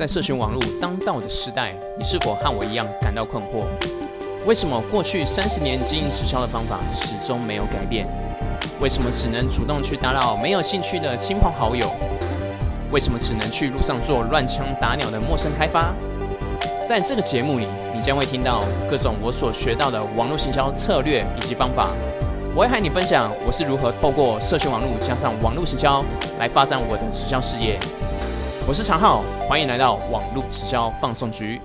在社群网络当道的时代，你是否和我一样感到困惑？为什么过去三十年经营直销的方法始终没有改变？为什么只能主动去打扰没有兴趣的亲朋好友？为什么只能去路上做乱枪打鸟的陌生开发？在这个节目里，你将会听到各种我所学到的网络行销策略以及方法。我会和你分享我是如何透过社群网络加上网络行销来发展我的直销事业。我是常浩，欢迎来到网络直销放送局。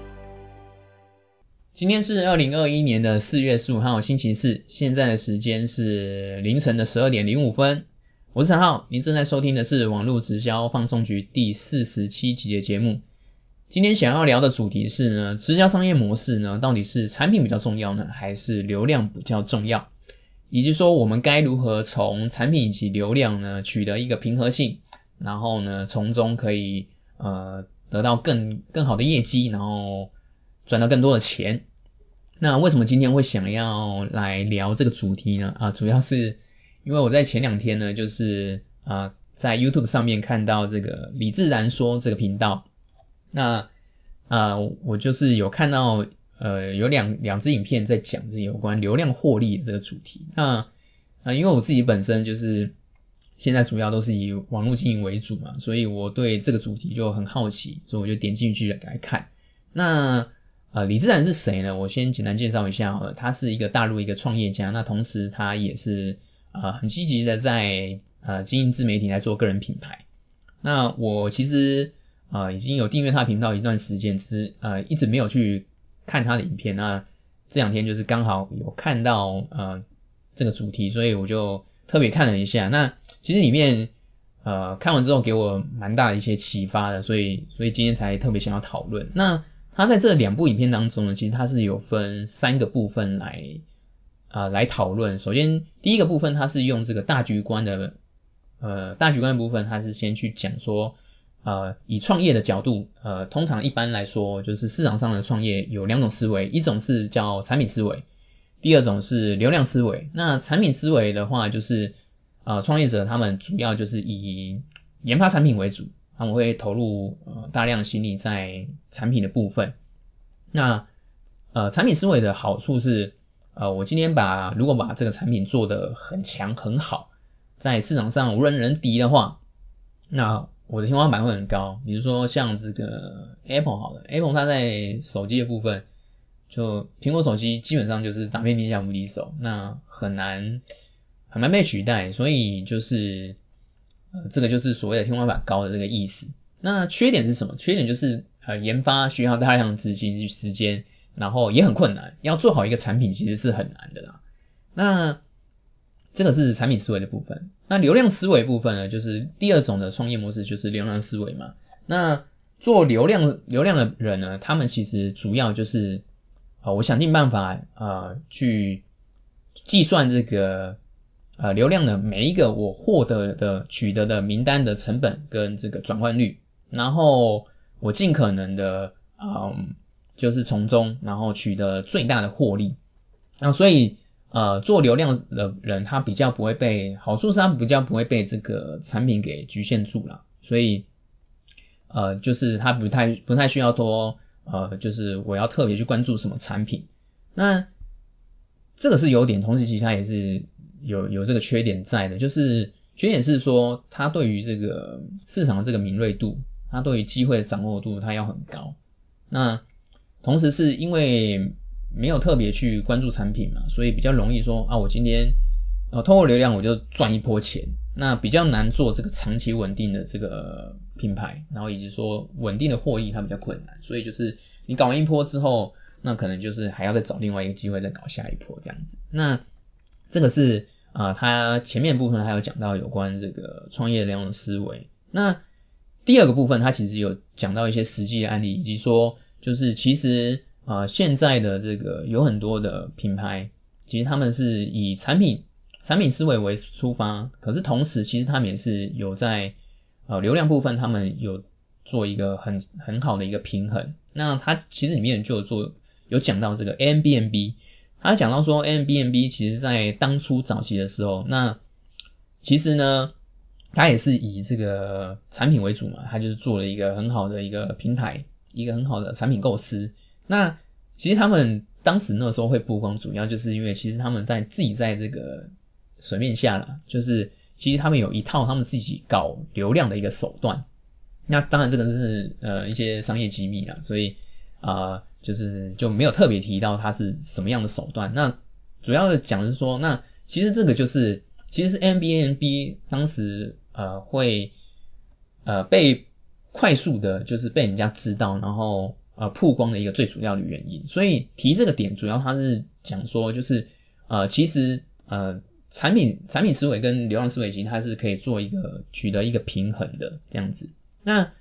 今天是二零二一年的四月十五号，星期四，现在的时间是凌晨的十二点零五分。我是常浩，您正在收听的是网络直销放送局第四十七集的节目。今天想要聊的主题是呢，直销商业模式呢，到底是产品比较重要呢，还是流量比较重要？以及说我们该如何从产品以及流量呢取得一个平衡性，然后呢从中可以呃得到更更好的业绩，然后赚到更多的钱。那为什么今天会想要来聊这个主题呢？啊，主要是因为我在前两天呢，就是啊在 YouTube 上面看到这个李自然说这个频道，那啊我就是有看到。呃，有两两支影片在讲这有关流量获利这个主题。那啊，因为我自己本身就是现在主要都是以网络经营为主嘛，所以我对这个主题就很好奇，所以我就点进去来看。那呃，李自然是谁呢？我先简单介绍一下呃，他是一个大陆一个创业家，那同时他也是呃很积极的在呃经营自媒体来做个人品牌。那我其实啊已经有订阅他频道一段时间，只呃一直没有去。看他的影片，那这两天就是刚好有看到呃这个主题，所以我就特别看了一下。那其实里面呃看完之后给我蛮大的一些启发的，所以所以今天才特别想要讨论。那他在这两部影片当中呢，其实他是有分三个部分来啊来讨论。首先第一个部分，他是用这个大局观的呃大局观的部分，他是先去讲说。呃，以创业的角度，呃，通常一般来说，就是市场上的创业有两种思维，一种是叫产品思维，第二种是流量思维。那产品思维的话，就是呃，创业者他们主要就是以研发产品为主，他们会投入呃大量心力在产品的部分。那呃，产品思维的好处是，呃，我今天把如果把这个产品做得很强很好，在市场上无人能敌的话，那我的天花板会很高，比如说像这个 Apple 好了，Apple 它在手机的部分，就苹果手机基本上就是打遍天下无敌手，那很难很难被取代，所以就是呃这个就是所谓的天花板高的这个意思。那缺点是什么？缺点就是呃研发需要大量资金去时间，然后也很困难，要做好一个产品其实是很难的啦。那这个是产品思维的部分，那流量思维部分呢，就是第二种的创业模式，就是流量思维嘛。那做流量流量的人呢，他们其实主要就是啊，我想尽办法啊去计算这个呃流量的每一个我获得的取得的名单的成本跟这个转换率，然后我尽可能的嗯就是从中然后取得最大的获利，那所以。呃，做流量的人，他比较不会被好处是，他比较不会被这个产品给局限住了，所以呃，就是他不太不太需要多呃，就是我要特别去关注什么产品。那这个是优点，同时其实它也是有有这个缺点在的，就是缺点是说，它对于这个市场的这个敏锐度，它对于机会的掌握度，它要很高。那同时是因为。没有特别去关注产品嘛，所以比较容易说啊，我今天呃通过流量我就赚一波钱，那比较难做这个长期稳定的这个品牌，然后以及说稳定的获利它比较困难，所以就是你搞完一波之后，那可能就是还要再找另外一个机会再搞下一波这样子。那这个是啊，他前面部分还有讲到有关这个创业流量的思维。那第二个部分他其实有讲到一些实际的案例，以及说就是其实。啊，现在的这个有很多的品牌，其实他们是以产品产品思维为出发，可是同时其实他们也是有在呃流量部分，他们有做一个很很好的一个平衡。那它其实里面就有做有讲到这个 a m b n b 他讲到说 a m b n b 其实在当初早期的时候，那其实呢，他也是以这个产品为主嘛，他就是做了一个很好的一个平台，一个很好的产品构思。那其实他们当时那时候会曝光，主要就是因为其实他们在自己在这个水面下了，就是其实他们有一套他们自己搞流量的一个手段。那当然这个是呃一些商业机密啊，所以啊就是就没有特别提到它是什么样的手段。那主要的讲的是说，那其实这个就是其实是 M B N B 当时呃会呃被快速的，就是被人家知道，然后呃曝光的一个最主要的原因。所以提这个点，主要他是讲说，就是呃其实呃产品产品思维跟流量思维其实它是可以做一个取得一个平衡的这样子。那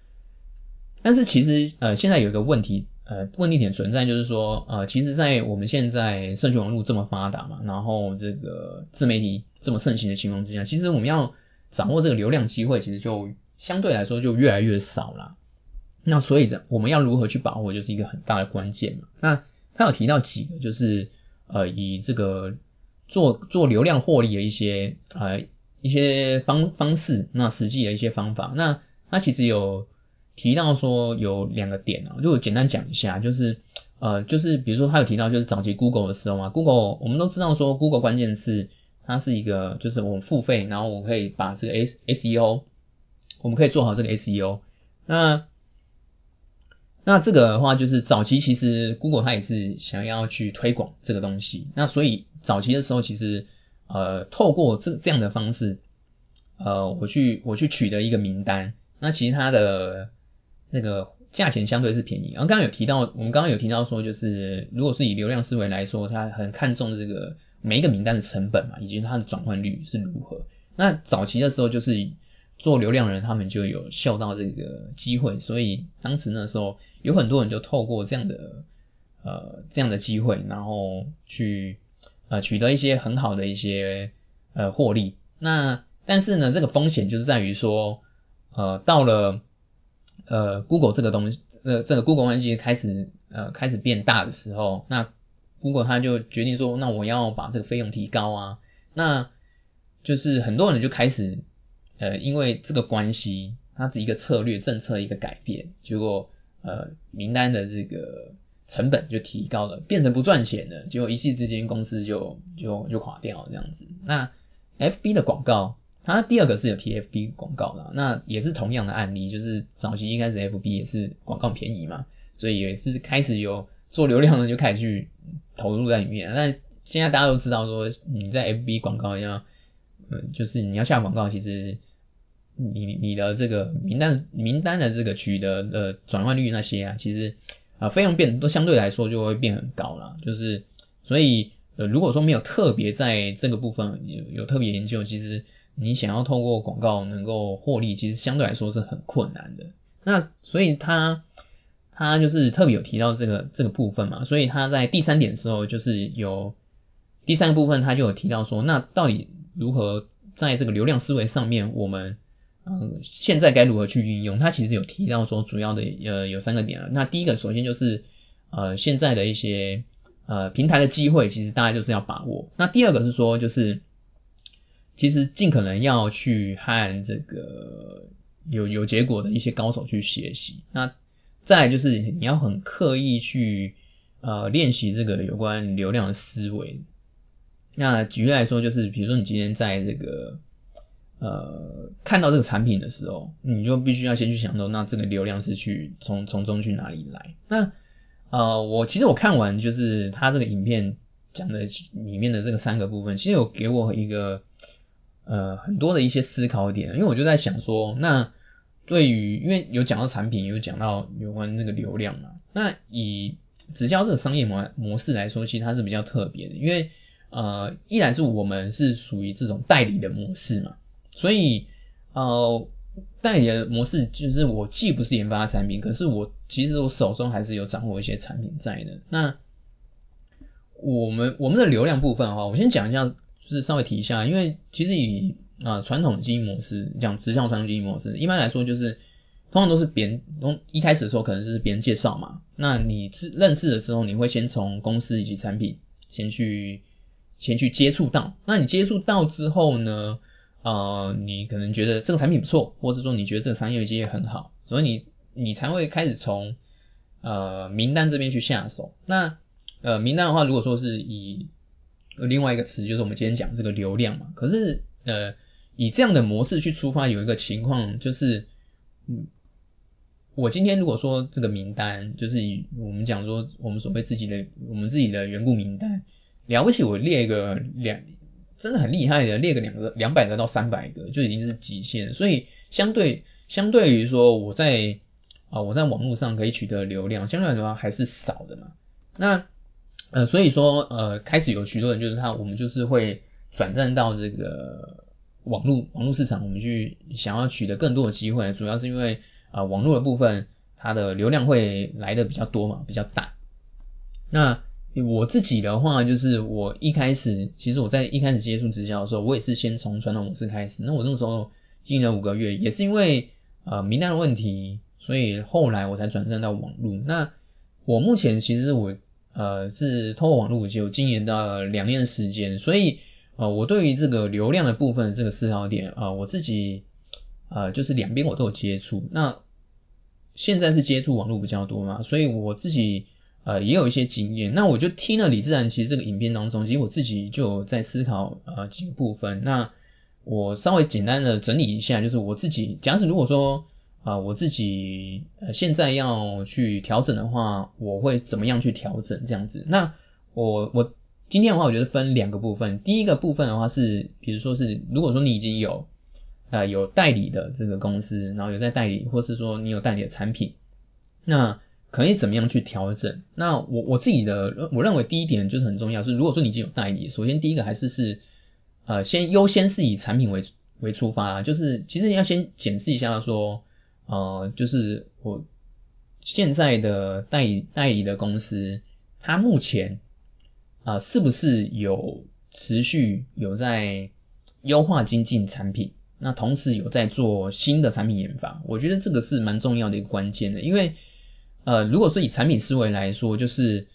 但是其实呃现在有一个问题。呃，问题点存在就是说，呃，其实，在我们现在社群网络这么发达嘛，然后这个自媒体这么盛行的情况之下，其实我们要掌握这个流量机会，其实就相对来说就越来越少了。那所以，这我们要如何去把握，就是一个很大的关键嘛。那他有提到几个，就是呃，以这个做做流量获利的一些呃一些方方式，那实际的一些方法。那他其实有。提到说有两个点啊，就我简单讲一下，就是呃，就是比如说他有提到，就是早期 Google 的时候嘛，Google 我们都知道说 Google 关键是它是一个，就是我们付费，然后我可以把这个 S SEO，我们可以做好这个 SEO。那那这个的话，就是早期其实 Google 它也是想要去推广这个东西，那所以早期的时候其实呃，透过这这样的方式，呃，我去我去取得一个名单，那其实它的那个价钱相对是便宜，然后刚刚有提到，我们刚刚有提到说，就是如果是以流量思维来说，它很看重这个每一个名单的成本嘛，以及它的转换率是如何。那早期的时候，就是做流量人，他们就有嗅到这个机会，所以当时那时候有很多人就透过这样的呃这样的机会，然后去呃取得一些很好的一些呃获利。那但是呢，这个风险就是在于说，呃到了。呃，Google 这个东西，呃，这个 Google 关系开始呃开始变大的时候，那 Google 它就决定说，那我要把这个费用提高啊，那就是很多人就开始呃因为这个关系，它是一个策略政策一个改变，结果呃名单的这个成本就提高了，变成不赚钱了，结果一夕之间公司就就就垮掉这样子。那 FB 的广告。它第二个是有 TFB 广告的，那也是同样的案例，就是早期应该是 FB 也是广告便宜嘛，所以也是开始有做流量的就开始去投入在里面。那现在大家都知道说你在 FB 广告要，嗯，就是你要下广告，其实你你的这个名单名单的这个取得的转换率那些啊，其实啊费用变都相对来说就会变很高了，就是所以呃如果说没有特别在这个部分有有特别研究，其实。你想要透过广告能够获利，其实相对来说是很困难的。那所以他他就是特别有提到这个这个部分嘛，所以他在第三点的时候就是有第三个部分，他就有提到说，那到底如何在这个流量思维上面，我们嗯现在该如何去运用？他其实有提到说，主要的呃有三个点啊。那第一个首先就是呃现在的一些呃平台的机会，其实大家就是要把握。那第二个是说就是。其实尽可能要去和这个有有结果的一些高手去学习。那再就是你要很刻意去呃练习这个有关流量的思维。那举例来说，就是比如说你今天在这个呃看到这个产品的时候，你就必须要先去想到，那这个流量是去从从中去哪里来？那呃我其实我看完就是他这个影片讲的里面的这个三个部分，其实有给我一个。呃，很多的一些思考点，因为我就在想说，那对于因为有讲到产品，有讲到有关那个流量嘛，那以直销这个商业模模式来说，其实它是比较特别的，因为呃，依然是我们是属于这种代理的模式嘛，所以呃，代理的模式就是我既不是研发产品，可是我其实我手中还是有掌握一些产品在的。那我们我们的流量部分的话，我先讲一下。就是稍微提一下，因为其实以啊传统经营模式讲直销传统经营模式，一般来说就是通常都是别人从一开始的时候可能就是别人介绍嘛，那你是认识的时候，你会先从公司以及产品先去先去接触到，那你接触到之后呢，呃，你可能觉得这个产品不错，或者说你觉得这个商业机会很好，所以你你才会开始从呃名单这边去下手。那呃名单的话，如果说是以另外一个词，就是我们今天讲这个流量嘛。可是呃以这样的模式去出发，有一个情况就是嗯。我今天如果说这个名单，就是以我们讲说我们所谓自己的我们自己的缘故名单，了不起我列个两，真的很厉害的，列个两个两百个到三百个就已经是极限。所以相对相对于说我在啊我在网络上可以取得流量，相对来说还是少的嘛。那呃所以说呃开始有许多人就是他我们就是会转战到这个网络网络市场，我们去想要取得更多的机会，主要是因为。啊，网络的部分，它的流量会来的比较多嘛，比较大。那我自己的话，就是我一开始，其实我在一开始接触直销的时候，我也是先从传统模式开始。那我那个时候经营了五个月，也是因为呃名单的问题，所以后来我才转战到网络。那我目前其实我呃是通过网络就经营到两年时间，所以呃我对于这个流量的部分这个思考点啊，我自己呃就是两边我都有接触。那现在是接触网络比较多嘛，所以我自己呃也有一些经验。那我就听了李自然其实这个影片当中，其实我自己就在思考呃几个部分。那我稍微简单的整理一下，就是我自己假使如果说啊我自己呃现在要去调整的话，我会怎么样去调整这样子？那我我今天的话，我觉得分两个部分。第一个部分的话是，比如说是如果说你已经有呃，有代理的这个公司，然后有在代理，或是说你有代理的产品，那可以怎么样去调整？那我我自己的我认为第一点就是很重要，是如果说你已经有代理，首先第一个还是是呃先优先是以产品为为出发，就是其实你要先检视一下说，呃，就是我现在的代理代理的公司，它目前啊是不是有持续有在优化精进产品？那同时有在做新的产品研发，我觉得这个是蛮重要的一个关键的，因为呃，如果说以产品思维来说，就是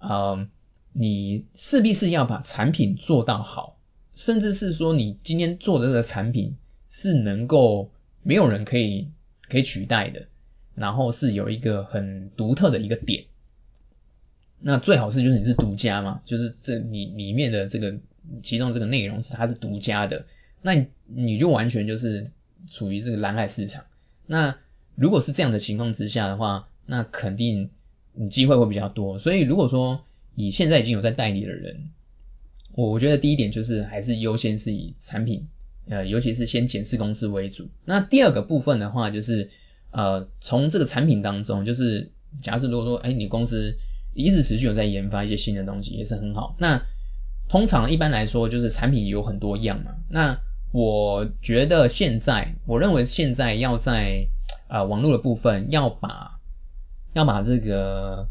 呃，你势必是要把产品做到好，甚至是说你今天做的这个产品是能够没有人可以可以取代的，然后是有一个很独特的一个点，那最好是就是你是独家嘛，就是这你里面的这个其中这个内容是它是独家的。那你就完全就是处于这个蓝海市场。那如果是这样的情况之下的话，那肯定你机会会比较多。所以如果说以现在已经有在代理的人，我我觉得第一点就是还是优先是以产品，呃，尤其是先检视公司为主。那第二个部分的话，就是呃，从这个产品当中，就是假设如果说，哎，你公司一直持续有在研发一些新的东西，也是很好。那通常一般来说，就是产品有很多样嘛。那我觉得现在，我认为现在要在啊网络的部分要把要把这个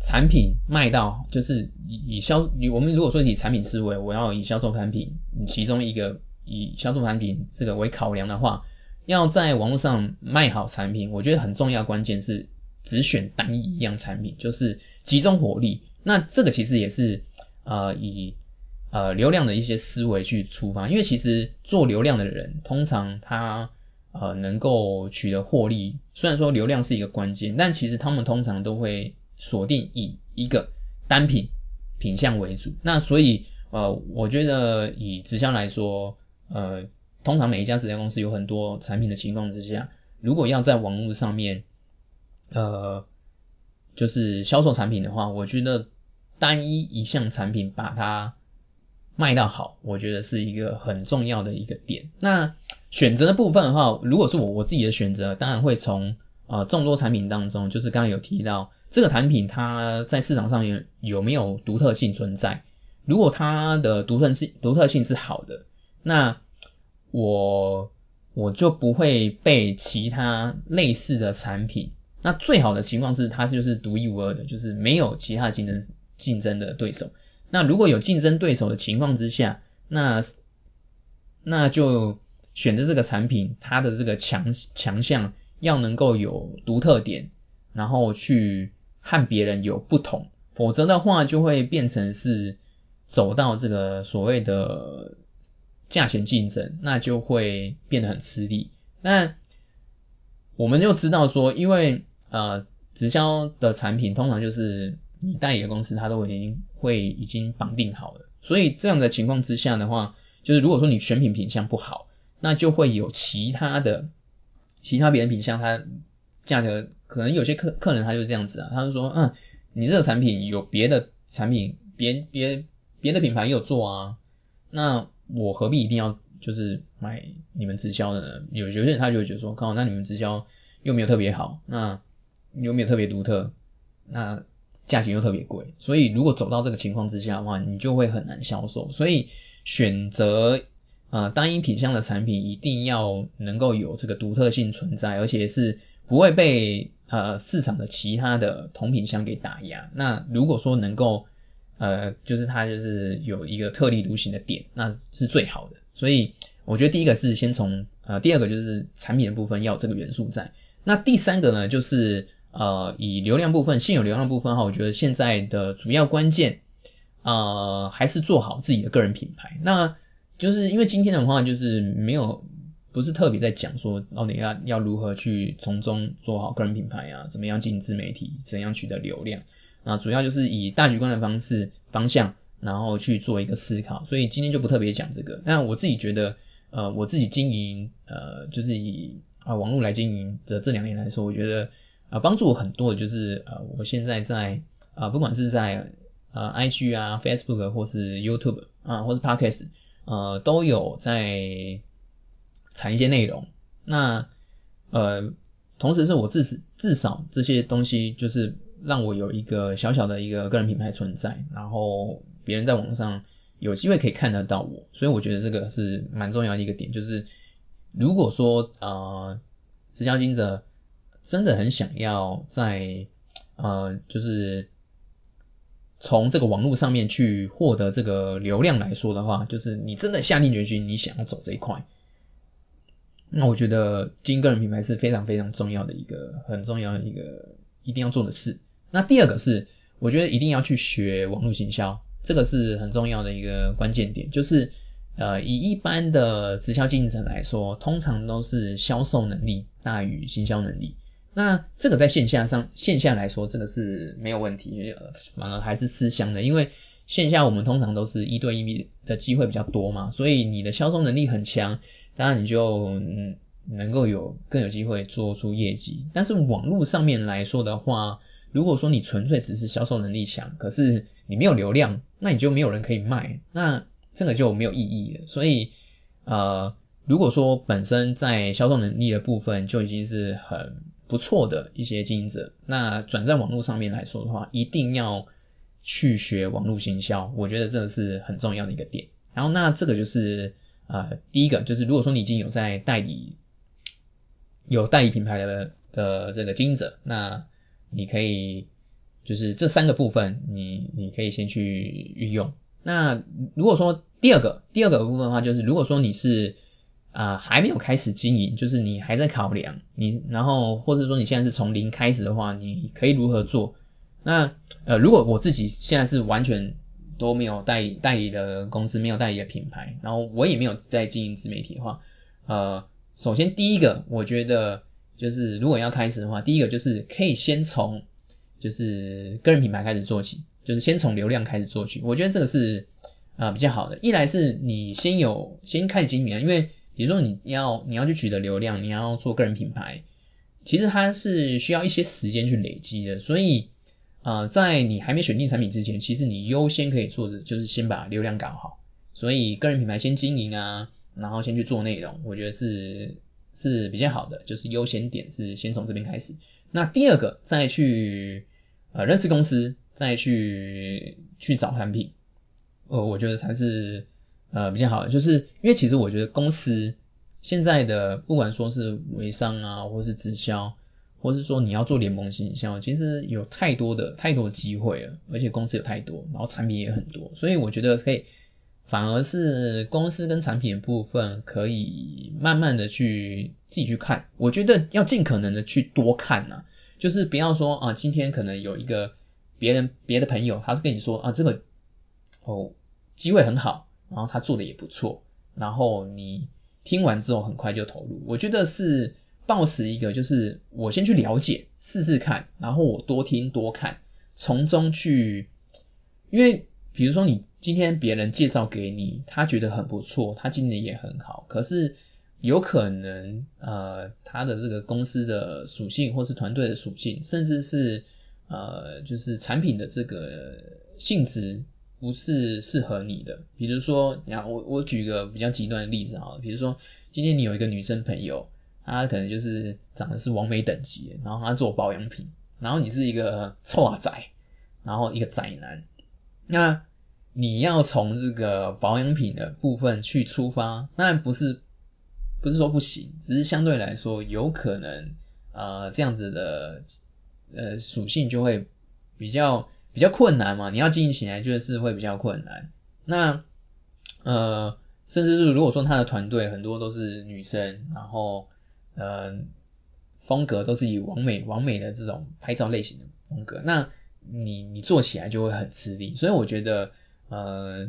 产品卖到，就是以以销，我们如果说以产品思维，我要以销售产品，其中一个以销售产品这个为考量的话，要在网络上卖好产品，我觉得很重要关键是只选单一一样产品，就是集中火力。那这个其实也是呃以。呃，流量的一些思维去出发，因为其实做流量的人，通常他呃能够取得获利，虽然说流量是一个关键，但其实他们通常都会锁定以一个单品品相为主。那所以呃，我觉得以直销来说，呃，通常每一家直销公司有很多产品的情况之下，如果要在网络上面呃就是销售产品的话，我觉得单一一项产品把它卖到好，我觉得是一个很重要的一个点。那选择的部分的话，如果是我我自己的选择，当然会从呃众多产品当中，就是刚刚有提到这个产品它在市场上有有没有独特性存在。如果它的独特性独特性是好的，那我我就不会被其他类似的产品。那最好的情况是它就是独一无二的，就是没有其他竞争竞争的对手。那如果有竞争对手的情况之下，那那就选择这个产品，它的这个强强项要能够有独特点，然后去和别人有不同，否则的话就会变成是走到这个所谓的价钱竞争，那就会变得很吃力。那我们就知道说，因为呃直销的产品通常就是你代理的公司它都已经会已经绑定好了，所以这样的情况之下的话，就是如果说你选品品相不好，那就会有其他的其他别人品相它价格可能有些客客人他就这样子啊，他就说嗯你这个产品有别的产品别别别的品牌也有做啊，那我何必一定要？就是买你们直销的呢，有有些人他就会觉得说，靠，那你们直销又没有特别好，那又没有特别独特，那价钱又特别贵，所以如果走到这个情况之下的话，你就会很难销售。所以选择呃单一品相的产品，一定要能够有这个独特性存在，而且是不会被呃市场的其他的同品相给打压。那如果说能够呃就是它就是有一个特立独行的点，那是最好的。所以我觉得第一个是先从呃，第二个就是产品的部分要这个元素在。那第三个呢，就是呃以流量部分，现有流量部分哈，我觉得现在的主要关键呃还是做好自己的个人品牌。那就是因为今天的话就是没有不是特别在讲说到底要要如何去从中做好个人品牌啊，怎么样进自媒体，怎样取得流量啊，主要就是以大局观的方式方向。然后去做一个思考，所以今天就不特别讲这个。但我自己觉得，呃，我自己经营，呃，就是以啊网络来经营的这两年来说，我觉得啊帮助我很多的就是，呃，我现在在啊不管是在呃 IG 啊 Facebook 或是 YouTube 啊或是 Podcast，呃都有在产一些内容。那呃同时是我至至至少这些东西就是让我有一个小小的一个个人品牌存在，然后。别人在网上有机会可以看得到我，所以我觉得这个是蛮重要的一个点，就是如果说呃直销经者真的很想要在呃就是从这个网络上面去获得这个流量来说的话，就是你真的下定决心你想要走这一块，那我觉得经营个人品牌是非常非常重要的一个很重要的一个一定要做的事。那第二个是我觉得一定要去学网络行销。这个是很重要的一个关键点，就是呃以一般的直销经营者来说，通常都是销售能力大于行销能力。那这个在线下上线下来说，这个是没有问题，反而还是吃香的，因为线下我们通常都是一对一的机会比较多嘛，所以你的销售能力很强，当然你就嗯能够有更有机会做出业绩。但是网络上面来说的话，如果说你纯粹只是销售能力强，可是你没有流量，那你就没有人可以卖，那这个就没有意义了。所以，呃，如果说本身在销售能力的部分就已经是很不错的一些经营者，那转在网络上面来说的话，一定要去学网络行销，我觉得这个是很重要的一个点。然后，那这个就是呃，第一个就是如果说你已经有在代理有代理品牌的的这个经营者，那你可以就是这三个部分，你你可以先去运用。那如果说第二个第二个部分的话，就是如果说你是啊还没有开始经营，就是你还在考量，你然后或者说你现在是从零开始的话，你可以如何做？那呃如果我自己现在是完全都没有代代理的公司，没有代理的品牌，然后我也没有在经营自媒体的话，呃首先第一个我觉得。就是如果要开始的话，第一个就是可以先从就是个人品牌开始做起，就是先从流量开始做起。我觉得这个是啊比较好的。一来是你先有先开始经营，因为比如说你要你要去取得流量，你要做个人品牌，其实它是需要一些时间去累积的。所以啊在你还没选定产品之前，其实你优先可以做的就是先把流量搞好。所以个人品牌先经营啊，然后先去做内容，我觉得是。是比较好的，就是优先点是先从这边开始。那第二个再去呃认识公司，再去去找产品，呃，我觉得才是呃比较好的。就是因为其实我觉得公司现在的不管说是微商啊，或是直销，或是说你要做联盟形象，其实有太多的太多机会了，而且公司有太多，然后产品也很多，所以我觉得可以。反而是公司跟产品部分可以慢慢的去自己去看，我觉得要尽可能的去多看呐，就是不要说啊，今天可能有一个别人别的朋友，他跟你说啊这个哦机会很好，然后他做的也不错，然后你听完之后很快就投入。我觉得是抱持一个就是我先去了解试试看，然后我多听多看，从中去，因为比如说你今天别人介绍给你，他觉得很不错，他今年也很好，可是有可能呃他的这个公司的属性或是团队的属性，甚至是呃就是产品的这个性质。不是适合你的，比如说，你看我我举个比较极端的例子哈，比如说今天你有一个女生朋友，她可能就是长得是完美等级，然后她做保养品，然后你是一个臭啊仔，然后一个宅男，那你要从这个保养品的部分去出发，那不是不是说不行，只是相对来说有可能呃这样子的呃属性就会比较。比较困难嘛，你要经营起来就是会比较困难。那呃，甚至是如果说他的团队很多都是女生，然后呃风格都是以完美完美的这种拍照类型的风格，那你你做起来就会很吃力。所以我觉得呃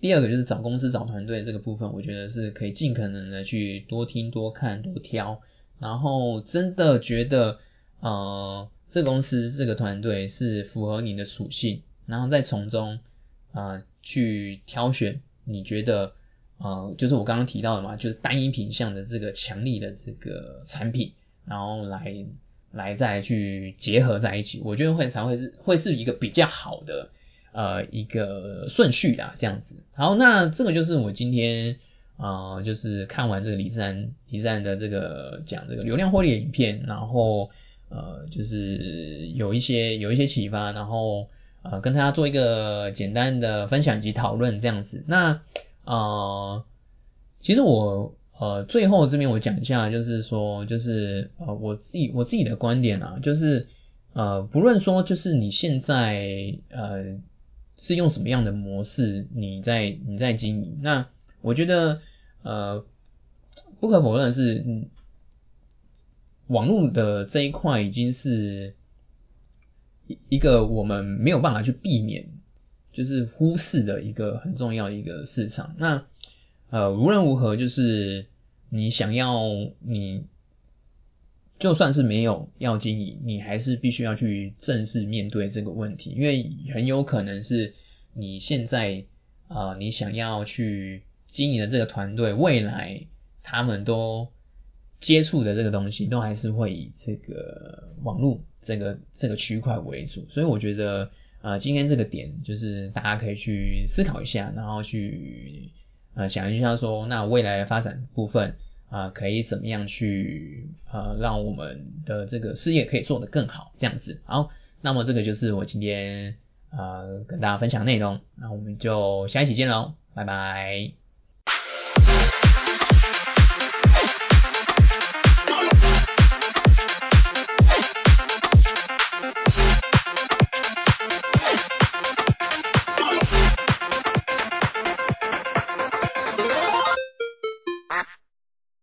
第二个就是找公司找团队这个部分，我觉得是可以尽可能的去多听多看多挑，然后真的觉得呃。这公司这个团队是符合你的属性，然后再从中啊去挑选你觉得呃就是我刚刚提到的嘛，就是单一品相的这个强力的这个产品，然后来来再去结合在一起，我觉得会才会是会是一个比较好的呃一个顺序啦，这样子。好，那这个就是我今天啊就是看完这个李自然李自然的这个讲这个流量获利影片，然后。呃，就是有一些有一些启发，然后呃跟大家做一个简单的分享及讨论这样子。那呃，其实我呃最后这边我讲一下，就是说就是呃我自己我自己的观点啊，就是呃不论说就是你现在呃是用什么样的模式你在你在经营，那我觉得呃不可否认的是嗯。网络的这一块已经是一个我们没有办法去避免，就是忽视的一个很重要的一个市场。那呃无论如何，就是你想要你就算是没有要经营，你还是必须要去正式面对这个问题，因为很有可能是你现在啊你想要去经营的这个团队，未来他们都。接触的这个东西都还是会以这个网络这个这个区块为主，所以我觉得呃今天这个点就是大家可以去思考一下，然后去呃想一下说那未来的发展部分啊可以怎么样去呃让我们的这个事业可以做得更好这样子。好，那么这个就是我今天啊跟大家分享内容，那我们就下一期见喽，拜拜。